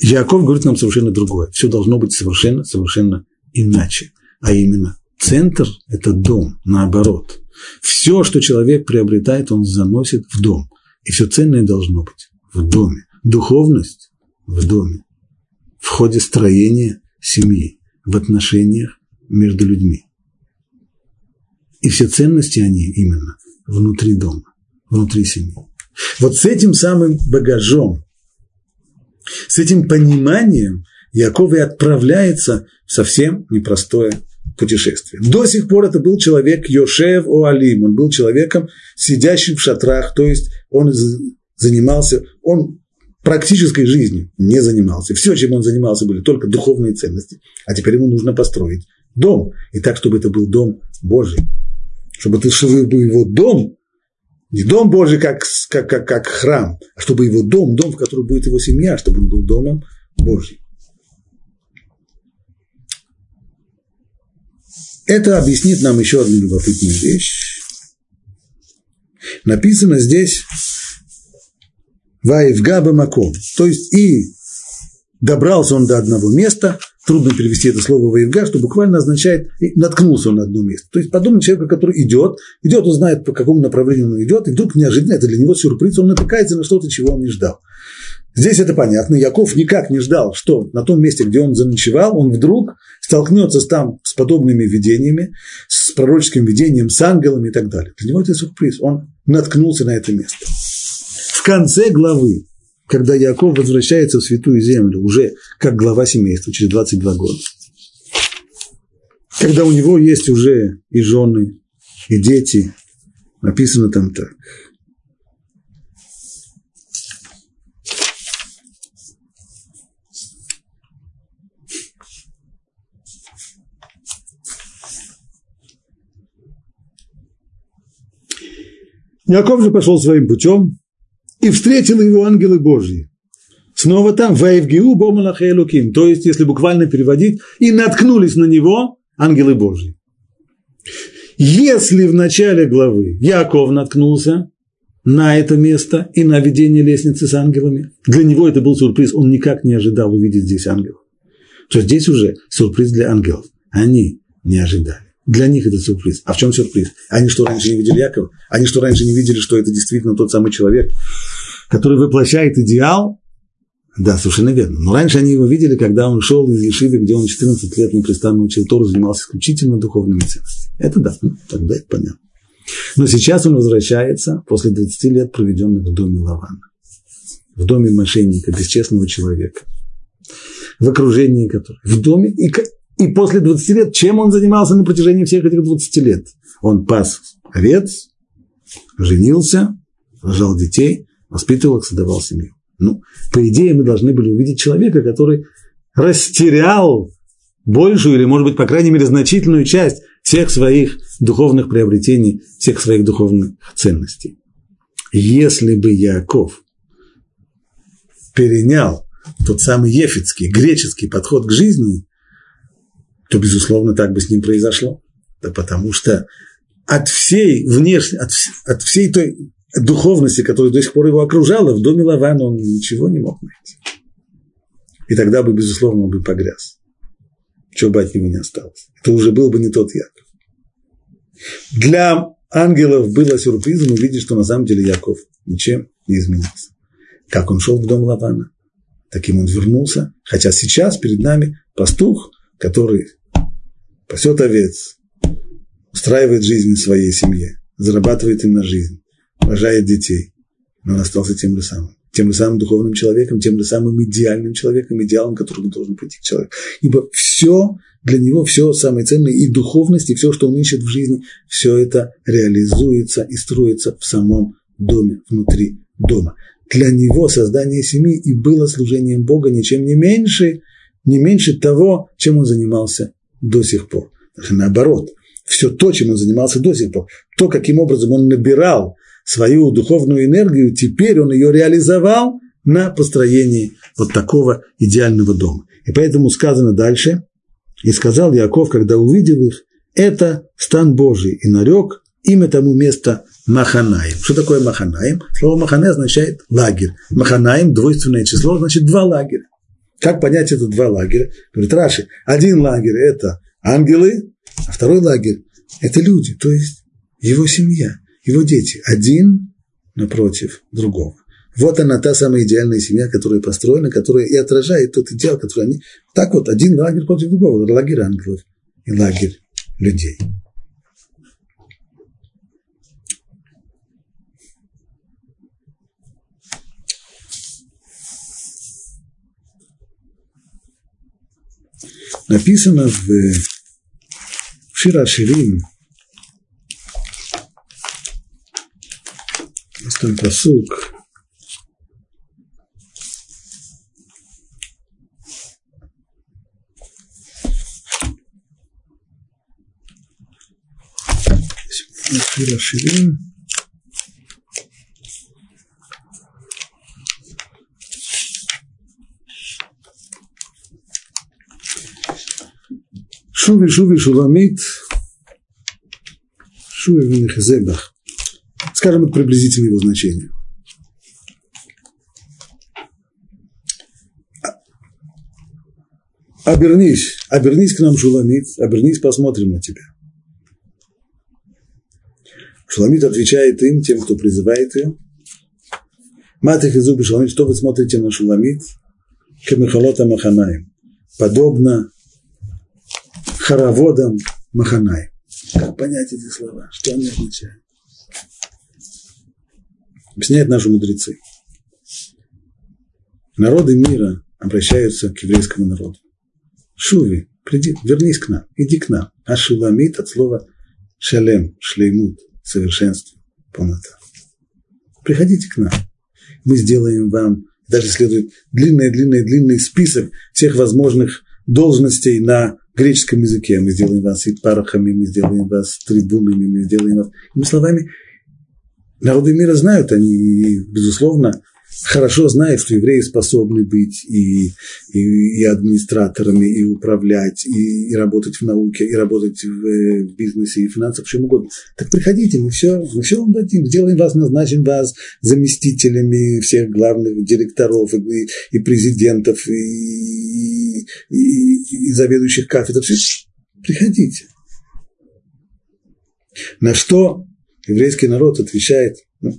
Яков говорит нам совершенно другое. Все должно быть совершенно, совершенно иначе. А именно, центр – это дом, наоборот. Все, что человек приобретает, он заносит в дом. И все ценное должно быть в доме. Духовность в доме. В ходе строения семьи, в отношениях между людьми. И все ценности они именно внутри дома, внутри семьи. Вот с этим самым багажом, с этим пониманием Яков и отправляется в совсем непростое путешествие. До сих пор это был человек Йошев Оалим, он был человеком, сидящим в шатрах, то есть он занимался, он практической жизнью не занимался. Все, чем он занимался, были только духовные ценности. А теперь ему нужно построить дом. И так, чтобы это был дом Божий. Чтобы это чтобы его дом, не дом Божий, как, как, как, как храм, а чтобы его дом, дом, в котором будет его семья, чтобы он был домом Божьим. Это объяснит нам еще одну любопытную вещь. Написано здесь Ваевгаба Маком. То есть и добрался он до одного места, трудно перевести это слово воевга, что буквально означает наткнулся он на одно место. То есть подобный человек, который идет, идет, он знает, по какому направлению он идет, и вдруг неожиданно это для него сюрприз, он натыкается на что-то, чего он не ждал. Здесь это понятно. Яков никак не ждал, что на том месте, где он заночевал, он вдруг столкнется с там с подобными видениями, с пророческим видением, с ангелами и так далее. Для него это сюрприз. Он наткнулся на это место. Конце главы, когда Яков возвращается в Святую Землю, уже как глава семейства, через 22 года, когда у него есть уже и жены, и дети, написано там так – Яков же пошел своим путем, и встретил его ангелы Божьи. Снова там, Ваевгиу Бомалахе Луким, то есть, если буквально переводить, и наткнулись на него ангелы Божьи. Если в начале главы Яков наткнулся на это место и на видение лестницы с ангелами, для него это был сюрприз, он никак не ожидал увидеть здесь ангелов. То здесь уже сюрприз для ангелов. Они не ожидали. Для них это сюрприз. А в чем сюрприз? Они что, раньше не видели Якова? Они что, раньше не видели, что это действительно тот самый человек, который воплощает идеал? Да, совершенно верно. Но раньше они его видели, когда он шел из Ешивы, где он 14 лет непрестанно учил Тору, занимался исключительно духовными ценностями. Это да, ну, тогда это понятно. Но сейчас он возвращается после 20 лет, проведенных в доме Лавана. В доме мошенника, бесчестного человека. В окружении которого. В доме, и и после 20 лет, чем он занимался на протяжении всех этих 20 лет? Он пас овец, женился, рожал детей, воспитывал их, создавал семью. Ну, по идее, мы должны были увидеть человека, который растерял большую или, может быть, по крайней мере, значительную часть всех своих духовных приобретений, всех своих духовных ценностей. Если бы Яков перенял тот самый ефицкий, греческий подход к жизни, то, безусловно, так бы с ним произошло. Да потому что от всей внешней, от, от всей той духовности, которая до сих пор его окружала, в доме Лавана он ничего не мог найти. И тогда бы, безусловно, он бы погряз. Чего бы от него не осталось. Это уже был бы не тот Яков. Для ангелов было сюрпризом увидеть, что на самом деле Яков ничем не изменился. Как он шел в дом Лавана, таким он вернулся. Хотя сейчас перед нами пастух, который пасет овец, устраивает жизнь своей семье, зарабатывает им на жизнь, рожает детей, но он остался тем же самым, тем же самым духовным человеком, тем же самым идеальным человеком, идеалом, к которому должен прийти человек. Ибо все для него, все самое ценное, и духовность, и все, что он ищет в жизни, все это реализуется и строится в самом доме, внутри дома. Для него создание семьи и было служением Бога ничем не меньше, не меньше того, чем он занимался до сих пор. Наоборот, все то, чем он занимался до сих пор, то, каким образом он набирал свою духовную энергию, теперь он ее реализовал на построении вот такого идеального дома. И поэтому сказано дальше, и сказал Яков, когда увидел их, это стан Божий, и нарек имя тому места Маханаим. Что такое Маханаим? Слово Маханай означает лагерь. Маханаим, двойственное число, значит два лагеря. Как понять это два лагеря? Говорит Раши, один лагерь – это ангелы, а второй лагерь – это люди, то есть его семья, его дети. Один напротив другого. Вот она, та самая идеальная семья, которая построена, которая и отражает тот идеал, который они... Так вот, один лагерь против другого, лагерь ангелов и лагерь людей. написано в Шира Ширим, там посук, Шира Ширим, Шуви, шуви, шуламит, шуви венехзебах. Скажем, это приблизительное его значение. Обернись, обернись к нам, Шуламит, обернись, посмотрим на тебя. Шуламит отвечает им, тем, кто призывает ее. Матых и зубы Шуламит, что вы смотрите на Шуламит? Кемехалота Маханаем. Подобно хороводом Маханай. Как понять эти слова? Что они означают? Объясняют наши мудрецы. Народы мира обращаются к еврейскому народу. Шуви, приди, вернись к нам, иди к нам. А шуламит от слова шалем, шлеймут, совершенство, полнота. Приходите к нам. Мы сделаем вам, даже следует длинный-длинный-длинный список всех возможных должностей на греческом языке. Мы сделаем вас и парахами, мы сделаем вас трибунами, мы сделаем вас... Иными словами, народы мира знают, они, безусловно, хорошо знают, что евреи способны быть и, и, и администраторами, и управлять, и, и работать в науке, и работать в, в бизнесе, и в финансах, чем угодно. Так приходите, мы все, мы все вам дадим, сделаем вас, назначим вас заместителями всех главных директоров и, и президентов, и, и, и заведующих кафедр. Приходите. На что еврейский народ отвечает, ну,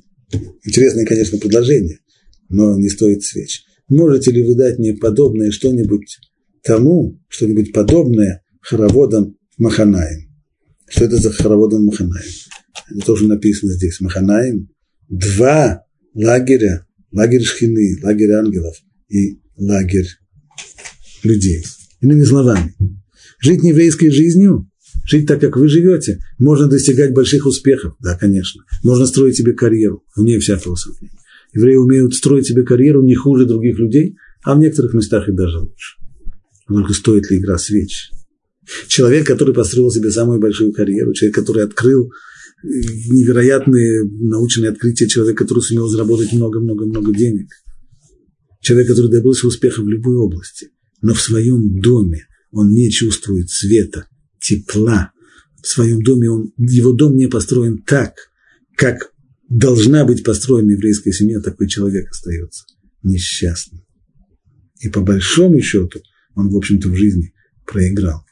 интересное, конечно, предложение но не стоит свеч. Можете ли вы дать мне подобное что-нибудь тому, что-нибудь подобное хороводам Маханаем? Что это за хороводом Маханаем? Это тоже написано здесь. Маханаем. Два лагеря. Лагерь шхины, лагерь ангелов и лагерь людей. Иными словами, жить еврейской жизнью, жить так, как вы живете, можно достигать больших успехов, да, конечно. Можно строить себе карьеру, вне всякого сомнения. Евреи умеют строить себе карьеру не хуже других людей, а в некоторых местах и даже лучше. Только стоит ли игра свеч? Человек, который построил себе самую большую карьеру, человек, который открыл э, невероятные научные открытия, человек, который сумел заработать много-много-много денег, человек, который добился успеха в любой области, но в своем доме он не чувствует света, тепла. В своем доме он, его дом не построен так, как должна быть построена еврейская семья, такой человек остается несчастным. И по большому счету он, в общем-то, в жизни проиграл.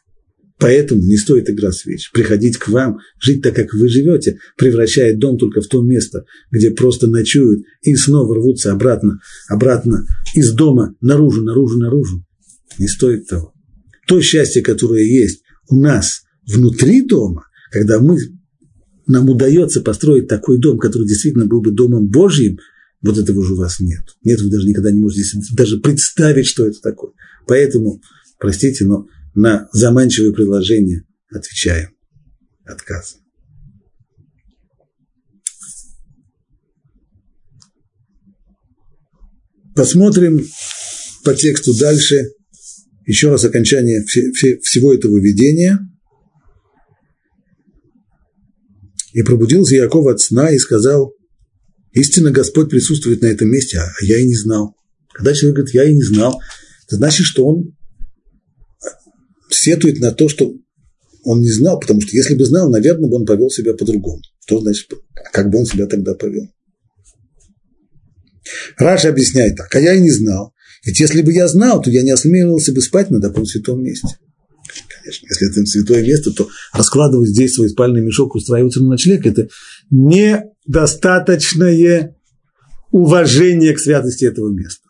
Поэтому не стоит игра свеч. Приходить к вам, жить так, как вы живете, превращает дом только в то место, где просто ночуют и снова рвутся обратно, обратно из дома наружу, наружу, наружу. Не стоит того. То счастье, которое есть у нас внутри дома, когда мы нам удается построить такой дом, который действительно был бы домом Божьим, Вот этого уже у вас нет. Нет, вы даже никогда не можете даже представить, что это такое. Поэтому, простите, но на заманчивые предложения отвечаем отказом. Посмотрим по тексту дальше еще раз окончание всего этого видения. И пробудился Яков от сна и сказал, истинно Господь присутствует на этом месте, а я и не знал. Когда человек говорит, я и не знал, это значит, что он сетует на то, что он не знал, потому что если бы знал, наверное, бы он повел себя по-другому. Что значит, как бы он себя тогда повел? Раша объясняет так, а я и не знал. Ведь если бы я знал, то я не осмеливался бы спать на таком святом месте. Конечно, если это святое место, то раскладывать здесь свой спальный мешок, устраиваться на ночлег – это недостаточное уважение к святости этого места.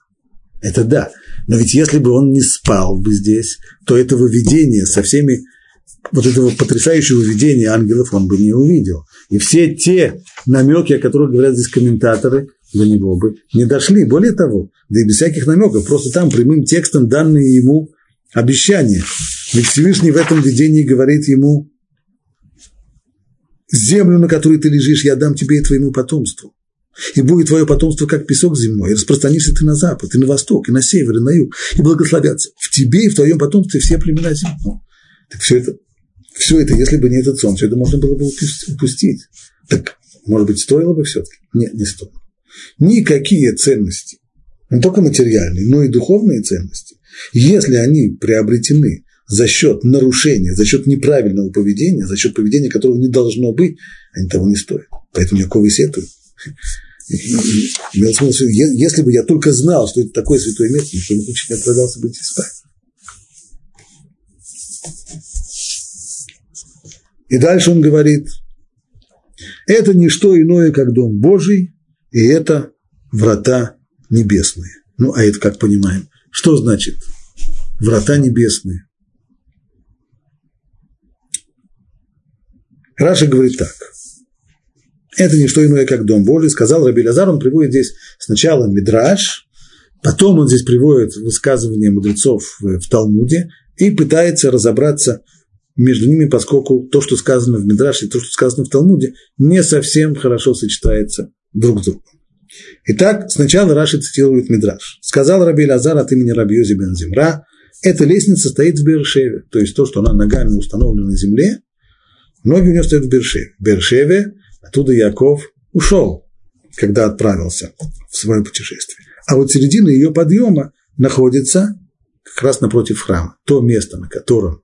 Это да. Но ведь если бы он не спал бы здесь, то этого видения со всеми вот этого потрясающего видения ангелов он бы не увидел. И все те намеки, о которых говорят здесь комментаторы, до него бы не дошли. Более того, да и без всяких намеков, просто там прямым текстом данные ему обещания. Ведь Всевышний в этом видении говорит ему, землю, на которой ты лежишь, я дам тебе и твоему потомству. И будет твое потомство, как песок земной, и распространишься ты на запад, и на восток, и на север, и на юг, и благословятся в тебе и в твоем потомстве все племена земли. Так все это, все это, если бы не этот сон, все это можно было бы упустить. Так, может быть, стоило бы все-таки? Нет, не стоило никакие ценности, не только материальные, но и духовные ценности, если они приобретены за счет нарушения, за счет неправильного поведения, за счет поведения, которого не должно быть, они того не стоят. Поэтому Яков и сетует. Если бы я только знал, что это такое святое место, никто бы не отправлялся бы идти спать. И дальше он говорит, это не что иное, как дом Божий, и это врата небесные. Ну, а это как понимаем? Что значит врата небесные? Раша говорит так. Это не что иное, как дом Божий, сказал Раби Лазар, он приводит здесь сначала Мидраш, потом он здесь приводит высказывания мудрецов в Талмуде и пытается разобраться между ними, поскольку то, что сказано в Мидраше, и то, что сказано в Талмуде, не совсем хорошо сочетается друг с другом. Итак, сначала Раши цитирует Мидраш. Сказал Раби Лазар от имени Раби Йози бен Зимра, эта лестница стоит в Бершеве, то есть то, что она ногами установлена на земле, ноги у нее стоят в Бершеве. В Бершеве оттуда Яков ушел, когда отправился в свое путешествие. А вот середина ее подъема находится как раз напротив храма. То место, на котором,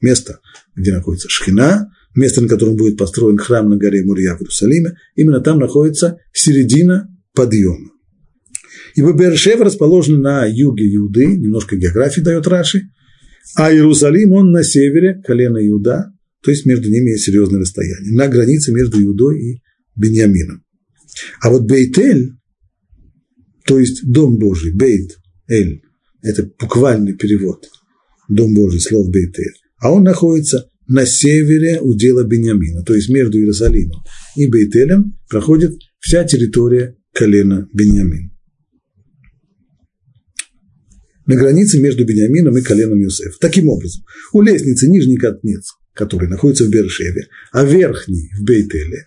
место, где находится Шхина, место, на котором будет построен храм на горе Мурья в Иерусалиме, именно там находится середина подъема. Ибо Бершева расположен на юге Иуды, немножко географии дает Раши, а Иерусалим, он на севере, колено Иуда, то есть между ними есть серьезное расстояние, на границе между Иудой и Беньямином. А вот Бейтель, то есть Дом Божий, Бейт, Эль, это буквальный перевод, Дом Божий, слов Бейтель, а он находится на севере удела Бениамина, то есть между Иерусалимом и Бейтелем проходит вся территория колена Бениамин. На границе между Бениамином и коленом Юсеф. Таким образом, у лестницы нижний конец, который находится в Бершеве, а верхний в Бейтеле,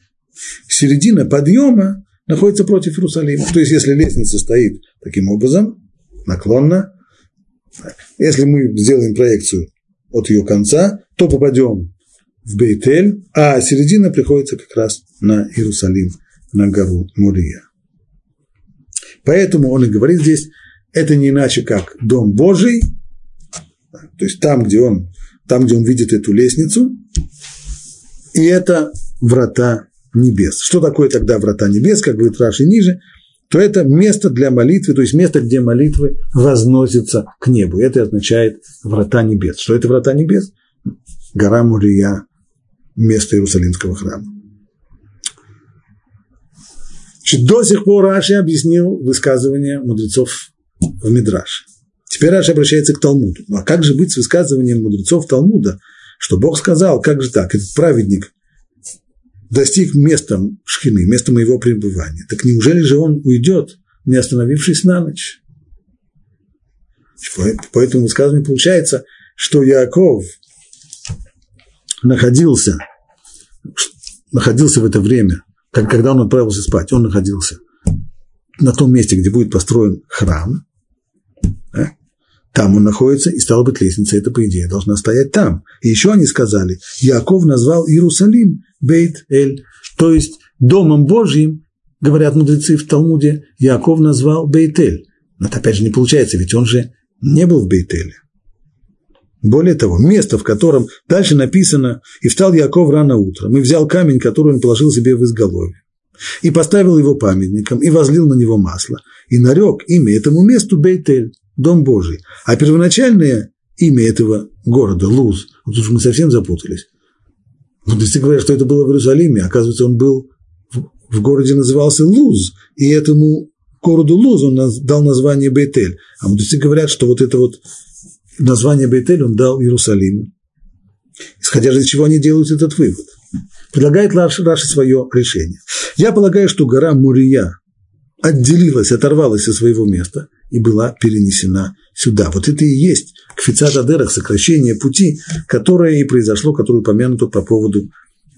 середина подъема находится против Иерусалима. То есть, если лестница стоит таким образом, наклонно, если мы сделаем проекцию от ее конца, то попадем в Бейтель, а середина приходится как раз на Иерусалим, на гору Мурия. Поэтому он и говорит здесь, это не иначе как Дом Божий, то есть там, где он, там, где он видит эту лестницу, и это врата небес. Что такое тогда врата небес, как говорит Раши ниже, то это место для молитвы, то есть место, где молитвы возносятся к небу. Это означает врата небес. Что это врата небес? Гора Мурия, место Иерусалимского храма. Значит, до сих пор Раши объяснил высказывание мудрецов в Мидраше. Теперь Раши обращается к Талмуду. Ну, а как же быть с высказыванием мудрецов Талмуда, что Бог сказал, как же так, этот праведник достиг места шхины, места моего пребывания, так неужели же он уйдет, не остановившись на ночь? Поэтому высказывание получается, что Яков находился, находился в это время, когда он отправился спать, он находился на том месте, где будет построен храм, да? там он находится, и стала быть лестница, это, по идее, должна стоять там. И еще они сказали, Яков назвал Иерусалим Бейт-Эль, то есть Домом Божьим, говорят мудрецы в Талмуде, Яков назвал Бейт-Эль. Но это опять же не получается, ведь он же не был в Бейтеле. Более того, место, в котором дальше написано «И встал Яков рано утром, и взял камень, который он положил себе в изголовье, и поставил его памятником, и возлил на него масло, и нарек имя этому месту Бейтель, Дом Божий». А первоначальное имя этого города, Луз, вот тут мы совсем запутались. Мудрецы говорят, что это было в Иерусалиме, оказывается, он был в городе назывался Луз, и этому городу Луз он дал название Бейтель. А мудрецы говорят, что вот это вот название Бейтель он дал Иерусалиму. Исходя из чего они делают этот вывод. Предлагает Раши, свое решение. Я полагаю, что гора Мурия отделилась, оторвалась от своего места и была перенесена сюда. Вот это и есть кфицат адерах, сокращение пути, которое и произошло, которое упомянуто по поводу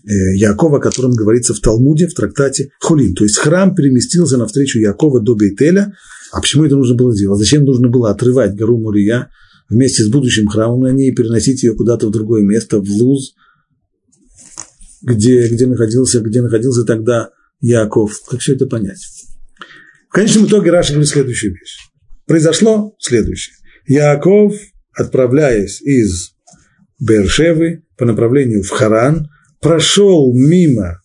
Э, Якова, о котором говорится в Талмуде, в трактате Хулин. То есть храм переместился навстречу Якова до Бейтеля. А почему это нужно было делать? Зачем нужно было отрывать гору Мурия вместе с будущим храмом на ней и переносить ее куда-то в другое место, в Луз, где, где, находился, где находился тогда Яков? Как все это понять? В конечном итоге Раша говорит следующую вещь. Произошло следующее. Яков, отправляясь из Бершевы по направлению в Харан, прошел мимо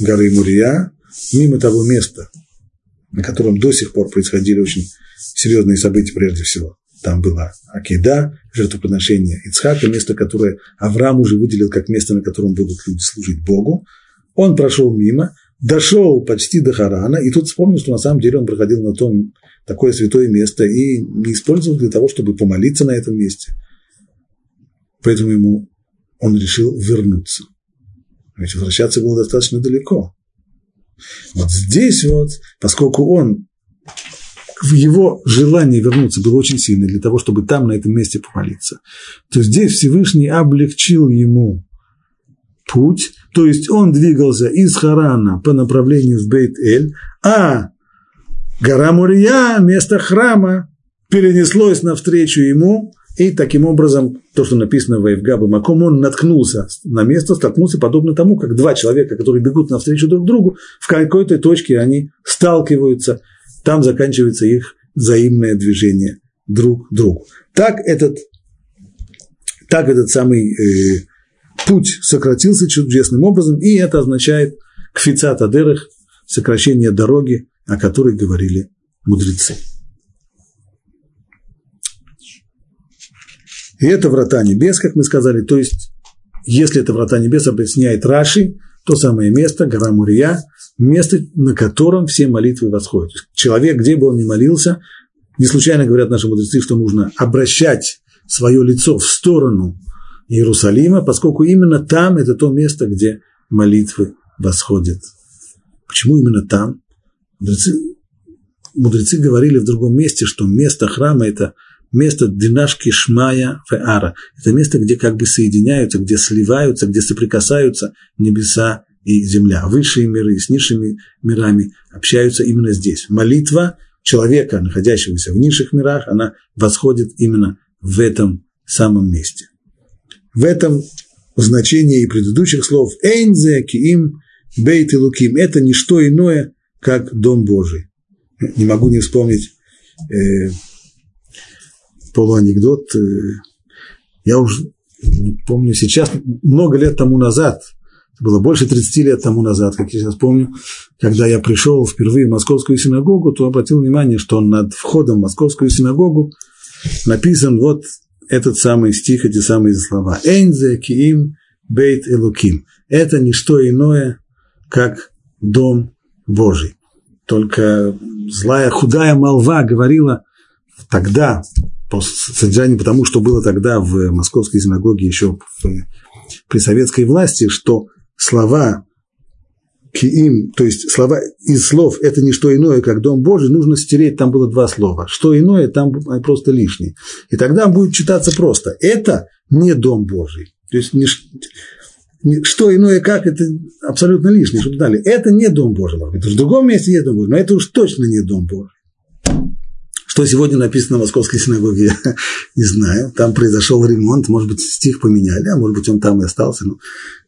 горы Мурия, мимо того места, на котором до сих пор происходили очень серьезные события прежде всего. Там была Акида, жертвоприношение Ицхака, место, которое Авраам уже выделил как место, на котором будут люди служить Богу. Он прошел мимо, дошел почти до Харана, и тут вспомнил, что на самом деле он проходил на том такое святое место и не использовал для того, чтобы помолиться на этом месте. Поэтому ему он решил вернуться. Ведь возвращаться было достаточно далеко. Вот здесь вот, поскольку он его желании вернуться было очень сильно для того, чтобы там, на этом месте помолиться, то здесь Всевышний облегчил ему путь, то есть он двигался из Харана по направлению в Бейт-Эль, а гора Мурия, место храма, перенеслось навстречу ему. И таким образом, то, что написано в Эйвгаба Маком, он наткнулся на место, столкнулся подобно тому, как два человека, которые бегут навстречу друг другу, в какой-то точке они сталкиваются, там заканчивается их взаимное движение друг к другу. Так этот, так этот самый э, путь сократился чудесным образом, и это означает кфицат адерах, сокращение дороги, о которой говорили мудрецы. И это врата небес, как мы сказали, то есть, если это врата небес, объясняет Раши, то самое место, гора Мурия, место, на котором все молитвы восходят. Человек, где бы он ни молился, не случайно говорят наши мудрецы, что нужно обращать свое лицо в сторону Иерусалима, поскольку именно там это то место, где молитвы восходят. Почему именно там? Мудрецы, мудрецы говорили в другом месте, что место храма – это место Динашки Шмая Феара. Это место, где как бы соединяются, где сливаются, где соприкасаются небеса и земля. Высшие миры с низшими мирами общаются именно здесь. Молитва человека, находящегося в низших мирах, она восходит именно в этом самом месте. В этом значении предыдущих слов «Эйнзе киим бейт и луким» – это не что иное, как Дом Божий. Не могу не вспомнить э, полуанекдот. Э, я уже помню сейчас, много лет тому назад, было больше 30 лет тому назад, как я сейчас помню, когда я пришел впервые в московскую синагогу, то обратил внимание, что над входом в московскую синагогу написан вот этот самый стих, эти самые слова. «Эйнзе киим бейт элуким». Это не что иное, как дом Божий. Только злая, худая молва говорила тогда, по содержанию, потому что было тогда в московской синагоге еще в, при советской власти, что слова киим, то есть слова из слов это не что иное, как Дом Божий, нужно стереть, там было два слова. Что иное, там просто лишнее. И тогда будет читаться просто. Это не Дом Божий. То есть не, не, что иное, как, это абсолютно лишнее, что дали. Это не Дом Божий, может быть. В другом месте есть Дом Божий, но это уж точно не Дом Божий. Что сегодня написано в Московской синагоге, не знаю. Там произошел ремонт, может быть, стих поменяли, а может быть, он там и остался. Но,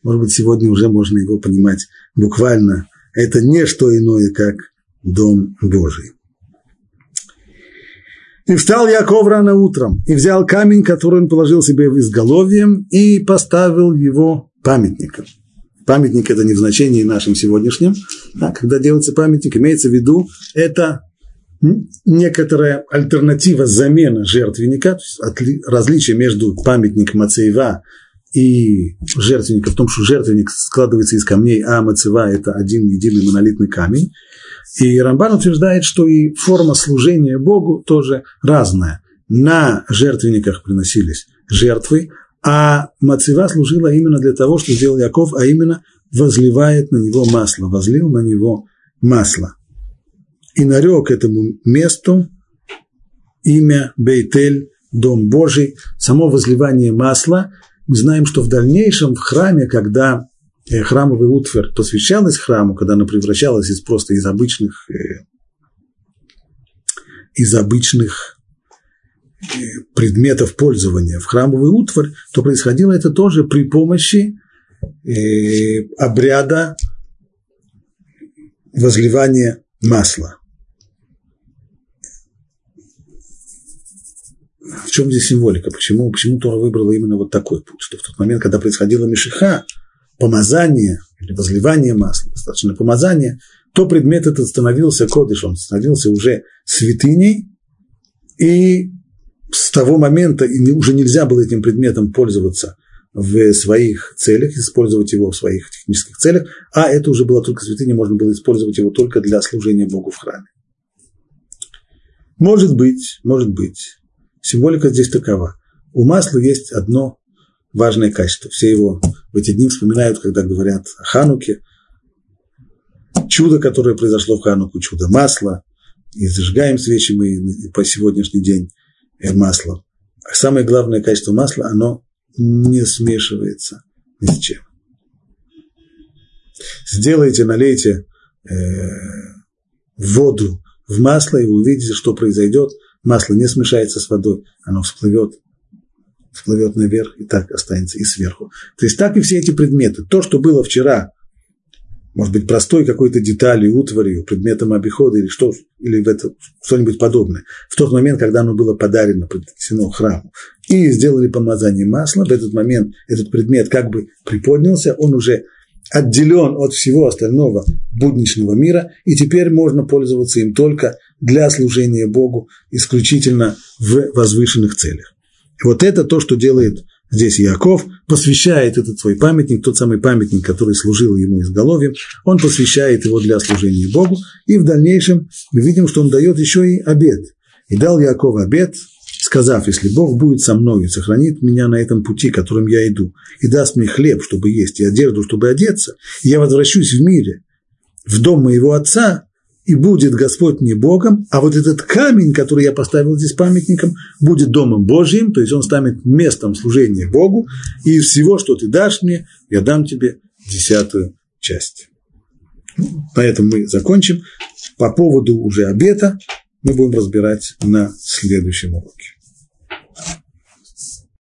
может быть, сегодня уже можно его понимать буквально. Это не что иное, как Дом Божий. И встал Яков рано утром, и взял камень, который он положил себе в изголовьем, и поставил его памятником. Памятник – это не в значении нашем сегодняшнем. А когда делается памятник, имеется в виду, это некоторая альтернатива, замена жертвенника, различие между памятником Мацеева и жертвенником в том, что жертвенник складывается из камней, а Мацева – это один единый монолитный камень. И Рамбан утверждает, что и форма служения Богу тоже разная. На жертвенниках приносились жертвы, а Мацева служила именно для того, что сделал Яков, а именно возливает на него масло, возлил на него масло – и нарек этому месту имя Бейтель, Дом Божий, само возливание масла. Мы знаем, что в дальнейшем в храме, когда э, храмовый утварь посвящалась храму, когда она превращалась из просто из обычных, э, из обычных э, предметов пользования в храмовый утварь, то происходило это тоже при помощи обряда возливания масла. В чем здесь символика? Почему, почему Тора выбрала именно вот такой путь? Что в тот момент, когда происходило Мишиха, помазание или возливание масла, достаточно помазание, то предмет этот становился кодыш, он становился уже святыней, и с того момента уже нельзя было этим предметом пользоваться в своих целях, использовать его в своих технических целях, а это уже было только святыня, можно было использовать его только для служения Богу в храме. Может быть, может быть, Символика здесь такова. У масла есть одно важное качество. Все его в эти дни вспоминают, когда говорят о Хануке. Чудо, которое произошло в Хануку, чудо масла. И зажигаем свечи мы по сегодняшний день э, масло. А самое главное качество масла, оно не смешивается ни с чем. Сделайте, налейте э, воду в масло, и вы увидите, что произойдет – масло не смешается с водой, оно всплывет, всплывет наверх и так останется и сверху. То есть так и все эти предметы. То, что было вчера, может быть, простой какой-то деталью, утварью, предметом обихода или, что, или в это, что-нибудь подобное, в тот момент, когда оно было подарено, принесено храму, и сделали помазание масла, в этот момент этот предмет как бы приподнялся, он уже отделен от всего остального будничного мира, и теперь можно пользоваться им только для служения Богу, исключительно в возвышенных целях. И вот это то, что делает здесь Яков, посвящает этот свой памятник, тот самый памятник, который служил ему изголовьем, он посвящает его для служения Богу, и в дальнейшем мы видим, что он дает еще и обед. И дал Яков обед, сказав, если Бог будет со мной и сохранит меня на этом пути, которым я иду, и даст мне хлеб, чтобы есть, и одежду, чтобы одеться, и я возвращусь в мире, в дом моего отца, и будет Господь не Богом, а вот этот камень, который я поставил здесь памятником, будет домом Божьим, то есть он станет местом служения Богу, и из всего, что ты дашь мне, я дам тебе десятую часть. На этом мы закончим. По поводу уже обета мы будем разбирать на следующем уроке.